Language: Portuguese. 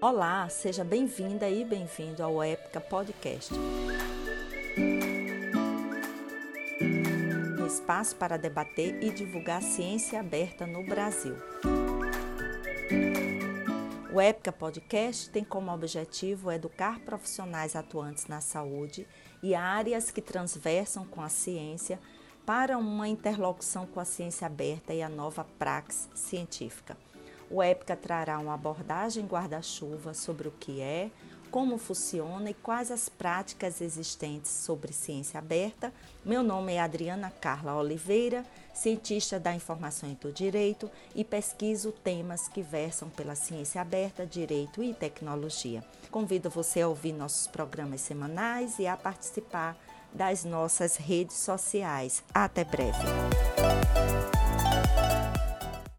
Olá, seja bem-vinda e bem-vindo ao Épica Podcast. Um espaço para debater e divulgar ciência aberta no Brasil. O Épica Podcast tem como objetivo educar profissionais atuantes na saúde e áreas que transversam com a ciência para uma interlocução com a ciência aberta e a nova praxis científica o EPICA trará uma abordagem guarda-chuva sobre o que é, como funciona e quais as práticas existentes sobre ciência aberta. Meu nome é Adriana Carla Oliveira, cientista da informação e do direito e pesquiso temas que versam pela ciência aberta, direito e tecnologia. Convido você a ouvir nossos programas semanais e a participar das nossas redes sociais. Até breve!